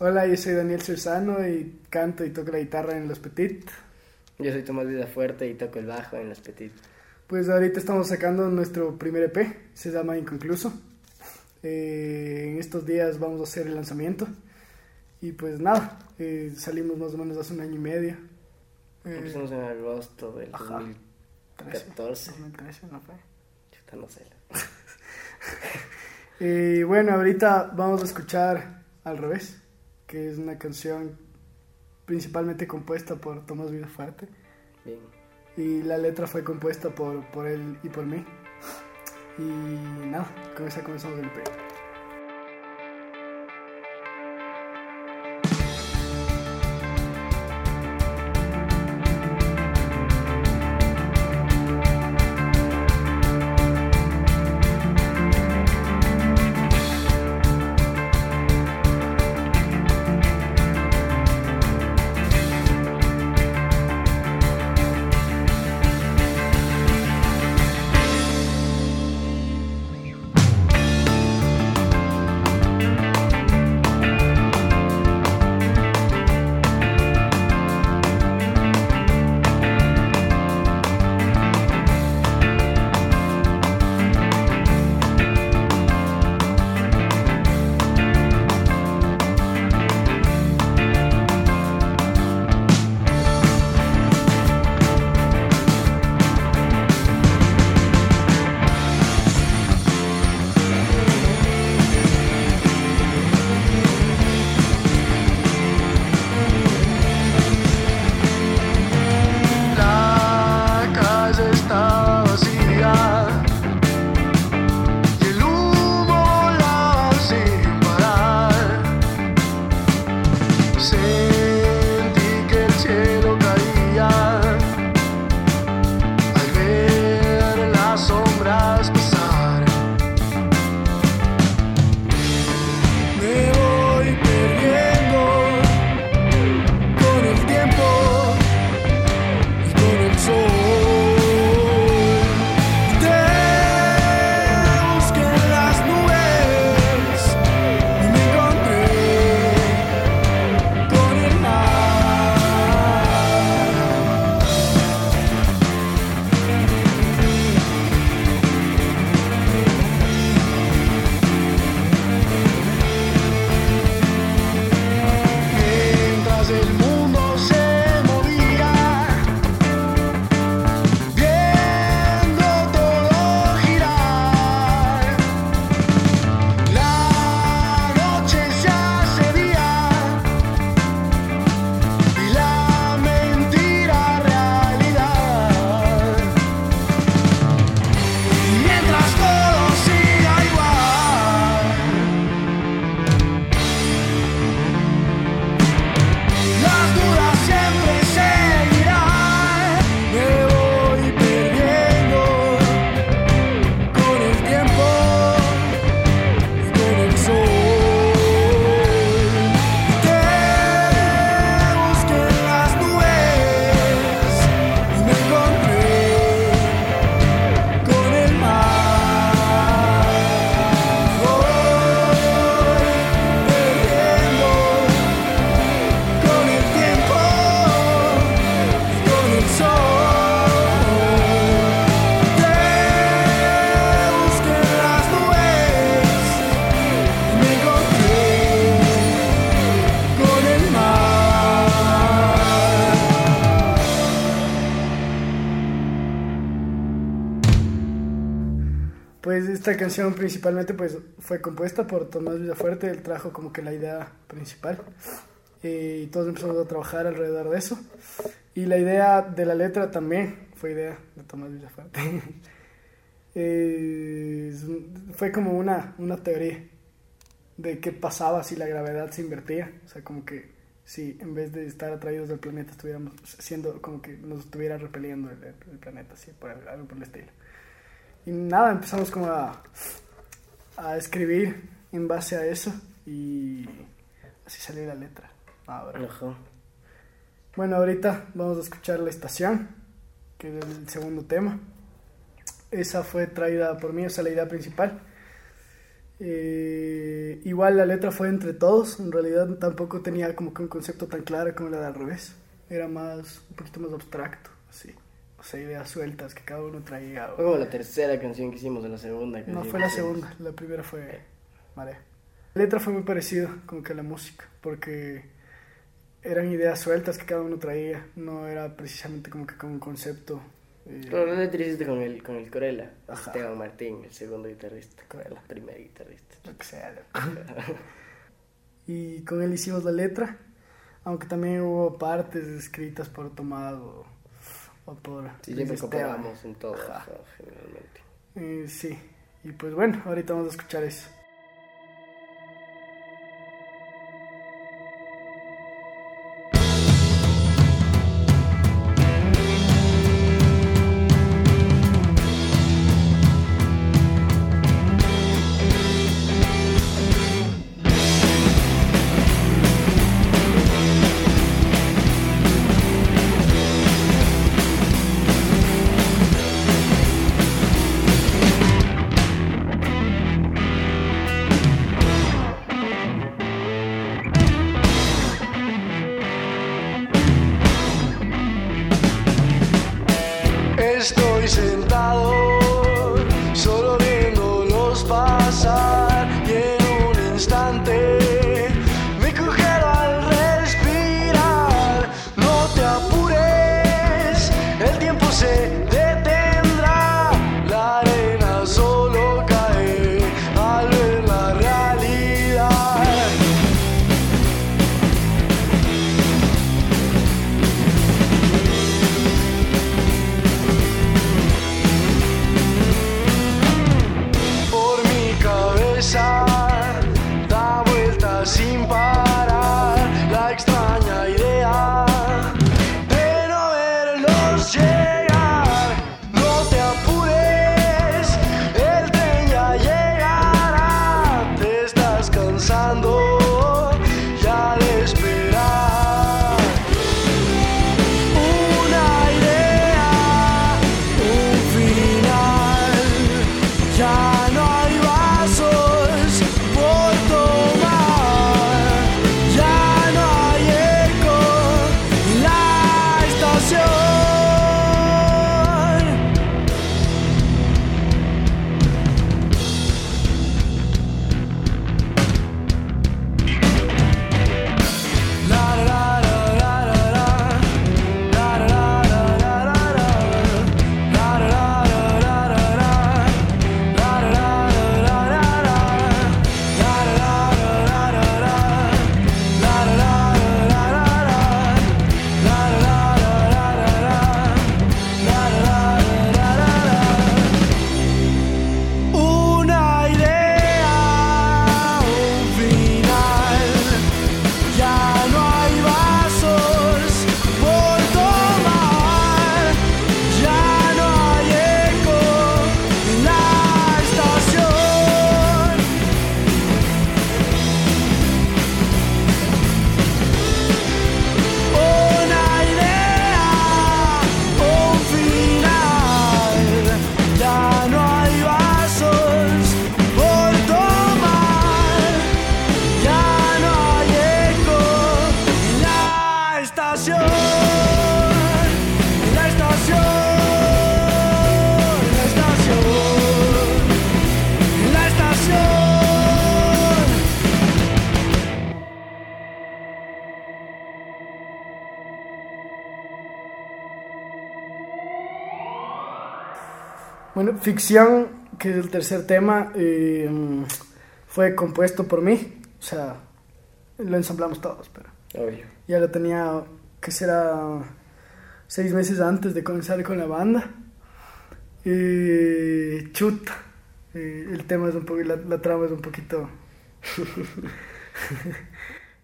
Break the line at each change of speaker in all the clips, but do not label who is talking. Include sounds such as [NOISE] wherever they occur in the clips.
Hola, yo soy Daniel Surzano y canto y toco la guitarra en Los Petit.
Yo soy Tomás Vida Fuerte y toco el bajo en Los Petit.
Pues ahorita estamos sacando nuestro primer EP, se llama Inconcluso. Eh, en estos días vamos a hacer el lanzamiento. Y pues nada, eh, salimos más o menos hace un año y medio. Eh,
Empezamos en agosto del
Ajá.
2014.
2013, ¿no fue?
Chuta, no sé.
Y [LAUGHS] bueno, ahorita vamos a escuchar Al revés, que es una canción principalmente compuesta por Tomás Vidafuerte.
Bien.
Y la letra fue compuesta por, por él y por mí. Y nada, con esa comenzamos el EP. Canción principalmente pues fue compuesta por Tomás Villafuerte, él trajo como que la idea principal Eh, y todos empezamos a trabajar alrededor de eso. Y la idea de la letra también fue idea de Tomás Villafuerte. [LAUGHS] Eh, fue como una, una teoría de qué pasaba si la gravedad se invertía, o sea, como que si en vez de estar atraídos del planeta estuviéramos siendo como que nos estuviera repeliendo el, el planeta, así, por algo por el estilo. Y nada, empezamos como a, a escribir en base a eso y así salió la letra. Ahora.
Ojo.
Bueno, ahorita vamos a escuchar La Estación, que es el segundo tema. Esa fue traída por mí, o sea, la idea principal. Eh, igual la letra fue entre todos, en realidad tampoco tenía como que un concepto tan claro como la de al revés. Era más, un poquito más abstracto, así. O sea, ideas sueltas que cada uno traía.
Fue como la tercera canción que hicimos en la segunda.
No,
canción
fue
que
la segunda, la primera fue Marea. La letra fue muy parecida como que a la música, porque eran ideas sueltas que cada uno traía, no era precisamente como que con un concepto. eh,
Claro, la letra hiciste con el, con el Corella. Esteban Martín, el segundo guitarrista.
Corella.
El primer guitarrista.
lo que sea. [LAUGHS] y con él hicimos la letra, aunque también hubo partes escritas por Tomado o por
Sí, siempre cooperamos en todo, generalmente.
Eh, sí, y pues bueno, ahorita vamos a escuchar eso. Ficción, que es el tercer tema, eh, fue compuesto por mí. O sea, lo ensamblamos todos, pero
Obvio.
ya lo tenía, que será seis meses antes de comenzar con la banda. Eh, chuta, eh, el tema es un poco, la, la trama es un poquito... [LAUGHS]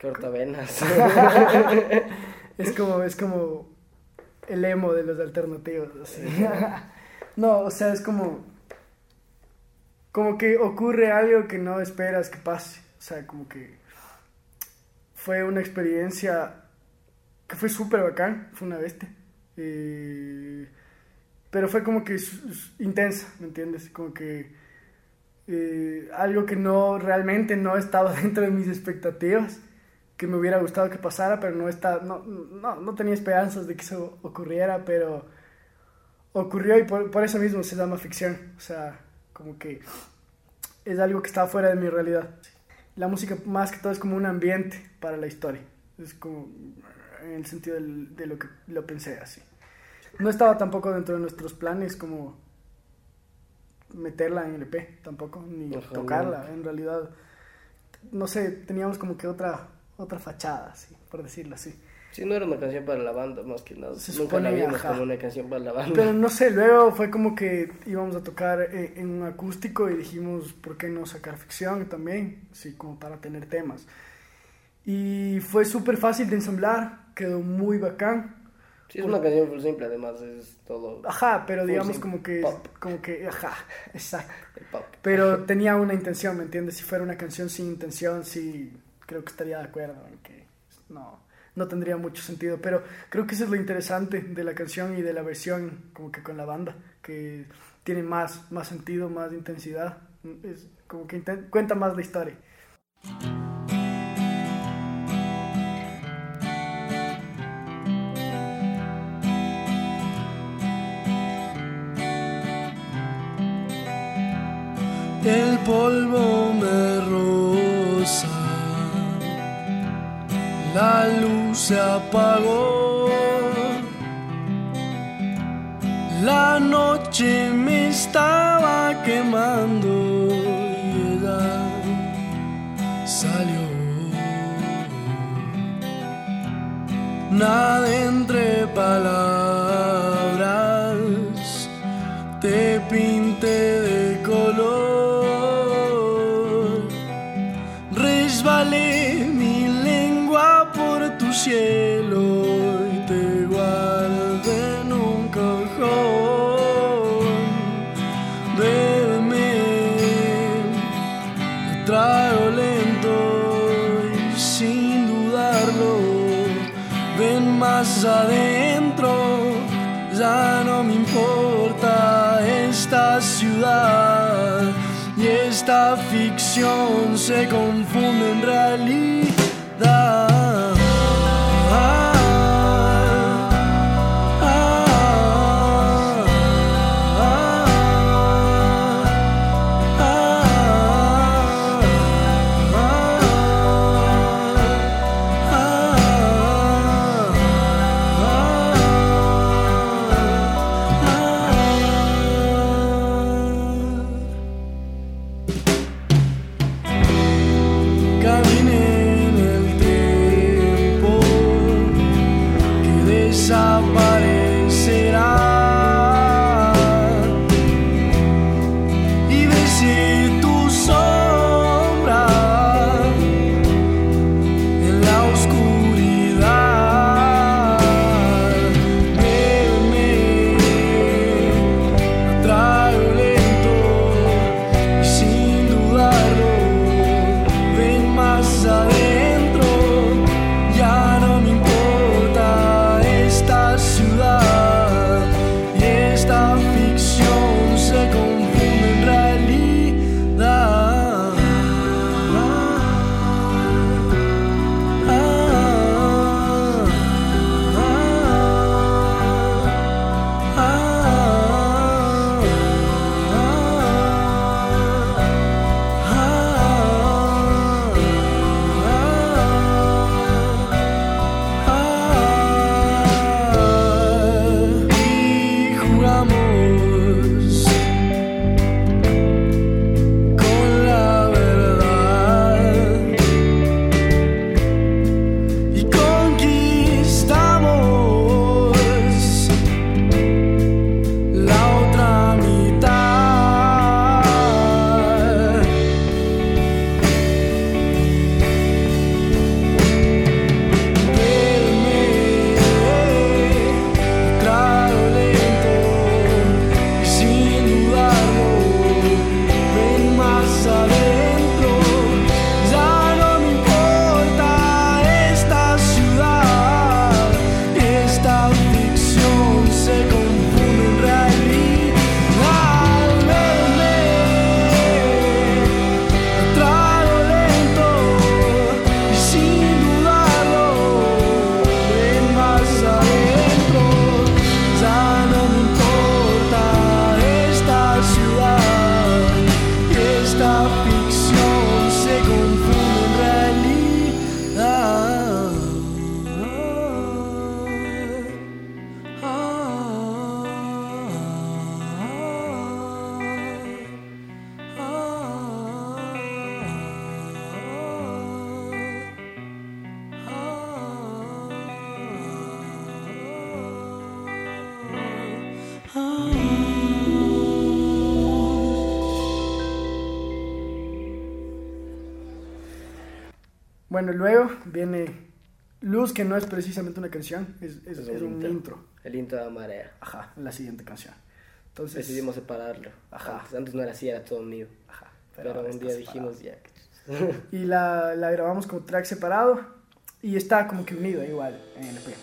Cortavenas. [LAUGHS]
Es como, es como el emo de los alternativos. así. [LAUGHS] No, o sea, es como. Como que ocurre algo que no esperas que pase. O sea, como que. Fue una experiencia que fue súper bacán. Fue una bestia. Eh, pero fue como que intensa, ¿me entiendes? Como que
eh, algo que no realmente no estaba [LAUGHS] dentro de mis expectativas, que me hubiera gustado que pasara, pero no, está, no, no, no tenía esperanzas de que eso ocurriera, pero ocurrió y por, por eso mismo se llama ficción, o sea, como que es algo que está fuera de mi realidad. La música más que todo es como un ambiente para la historia, es como en el sentido del- de lo que lo pensé así. No estaba tampoco dentro de nuestros planes como meterla en el EP tampoco, ni tocarla, en realidad, no sé, teníamos como que otra, otra fachada, así, por decirlo así.
Sí, no era una canción para la banda, más que nada.
Se
Nunca la vimos
ajá.
como una canción para la banda.
Pero no sé, luego fue como que íbamos a tocar eh, en un acústico y dijimos, ¿por qué no sacar ficción también? Sí, como para tener temas. Y fue súper fácil de ensamblar, quedó muy bacán.
Sí, es una canción full simple, además, es todo
Ajá, pero digamos
simple.
como que,
Pop.
como que, ajá, [LAUGHS] exacto.
el pop.
Pero tenía una intención, ¿me entiendes? Si fuera una canción sin intención, sí, creo que estaría de acuerdo en que no, no tendría mucho sentido. Pero creo que eso es lo interesante de la canción y de la versión como que con la banda, que tiene más, más sentido, más intensidad. Es como que cuenta más la historia.
El polvo me roza, la luz se apagó, la noche me estaba quemando y ella salió. Nada entre palabras esta ficción se confunde en realidad. be bueno, luego viene Luz, que no es precisamente una canción, es, es-
Es
es
un intro.
intro.
El intro de Marea.
Ajá, la siguiente canción. Entonces,
Decidimos separarlo.
Ajá.
Antes, antes no era así, era todo mío.
ajá,
Pero,
ahora
un día
separado.
dijimos ya. [LAUGHS]
Y la, la grabamos como track separado y está como que unido igual en el EP.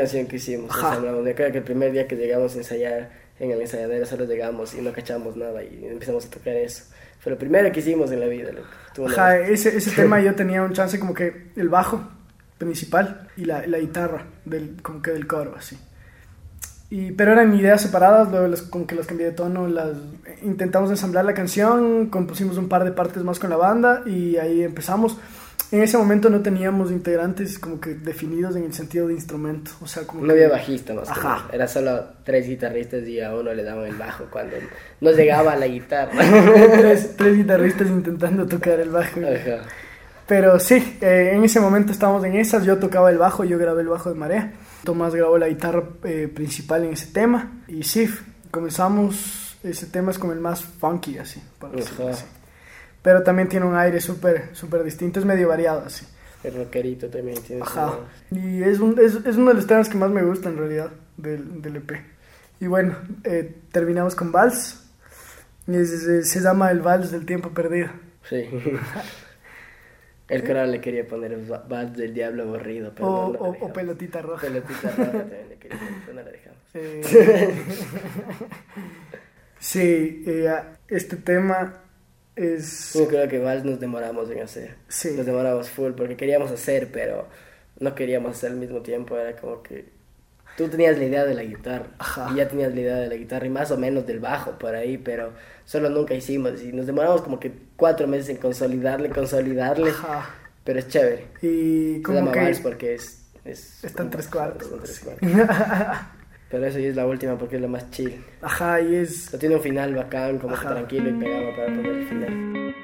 Canción que hicimos, ensamblamos. Me acuerdo que el primer día que llegamos a ensayar en el ensayadero solo llegamos y no cachamos nada y empezamos a tocar eso. Fue lo primero que hicimos en la vida, loco.
Ajá, ese, ese [LAUGHS] tema yo tenía un chance como que el bajo principal y la, la guitarra del, como que del coro, así. Y, pero eran ideas separadas, luego las- como que las cambié de tono, las, intentamos ensamblar la canción, compusimos un par de partes más con la banda y ahí empezamos. En ese momento no teníamos integrantes como que definidos en el sentido de instrumento, o sea, como
No
que-
había bajista más que
Ajá.
nada. Era solo tres guitarristas y a uno le daban el bajo cuando no llegaba la guitarra. [LAUGHS]
tres, tres guitarristas intentando tocar el bajo.
Ajá.
Pero sí, eh, en ese momento estábamos en esas, yo tocaba el bajo, yo grabé el bajo de Marea, Tomás grabó la guitarra eh, principal en ese tema y sí, comenzamos, ese tema es como el más funky así, por decirlo así. Pero también tiene un aire súper súper distinto, es medio variado así.
El rockerito también tiene su-
Ajá. Y es, un, es, es uno de los temas que más me gusta en realidad del, del EP. Y bueno, eh, terminamos con Vals. Y es- es- se llama el Vals del tiempo perdido.
Sí. El coral le quería poner va- Vals del diablo aburrido, pero
O,
no,
o- o pelotita roja.
Pelotita roja también le quería poner, pero no la dejamos.
Eh, [LAUGHS] sí, eh, este tema es...
Yo creo que Vals nos demoramos en hacer.
Sí.
Nos demoramos full porque queríamos hacer, pero no queríamos hacer al mismo tiempo. Era como que tú tenías la idea de la guitarra
Ajá.
y ya tenías la idea de la guitarra y más o menos del bajo por ahí, pero solo nunca hicimos y nos demoramos como que cuatro meses en consolidarle, consolidarle,
Ajá.
pero es chévere.
Y como que...
Porque es... es
Está en tres cuartos,
Está en tres
sí.
cuartos. [LAUGHS] Pero eso ya es la última porque es la más chill.
Ajá, y es...
No tiene un final bacán, como que tranquilo y pegado para poner el final.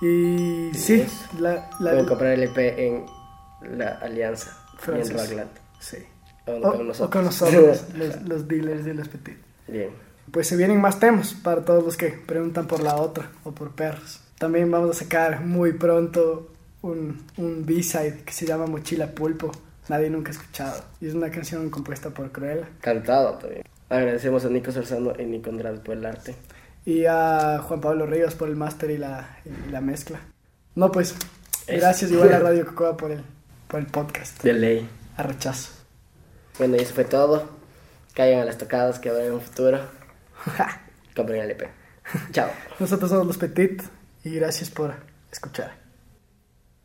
Y sí, la, la,
Pueden comprar el EP en la Alianza y
Francis.
en Ragland.
sí.
O,
O,
con nosotros.
o con nosotros, [LAUGHS] los, los dealers de los Petit.
Bien.
Pues se vienen más temas para todos los que preguntan por la otra o por perros. También vamos a sacar muy pronto un, un B-side que se llama Mochila Pulpo. Nadie nunca ha escuchado. Y es una canción compuesta por Cruella.
Cantado también. Agradecemos a Nico Sorzano y Nico Andrade por el arte.
Y a Juan Pablo Ríos por el máster y la, y la mezcla. No, pues, gracias igual a [LAUGHS] Radio Cocoa por el, por el podcast.
De ley.
A rechazo.
Bueno, y eso fue todo. Caigan a las tocadas que habrá en un futuro. [LAUGHS] Compren el EP. Chao.
Nosotros somos los Petit y gracias por escuchar.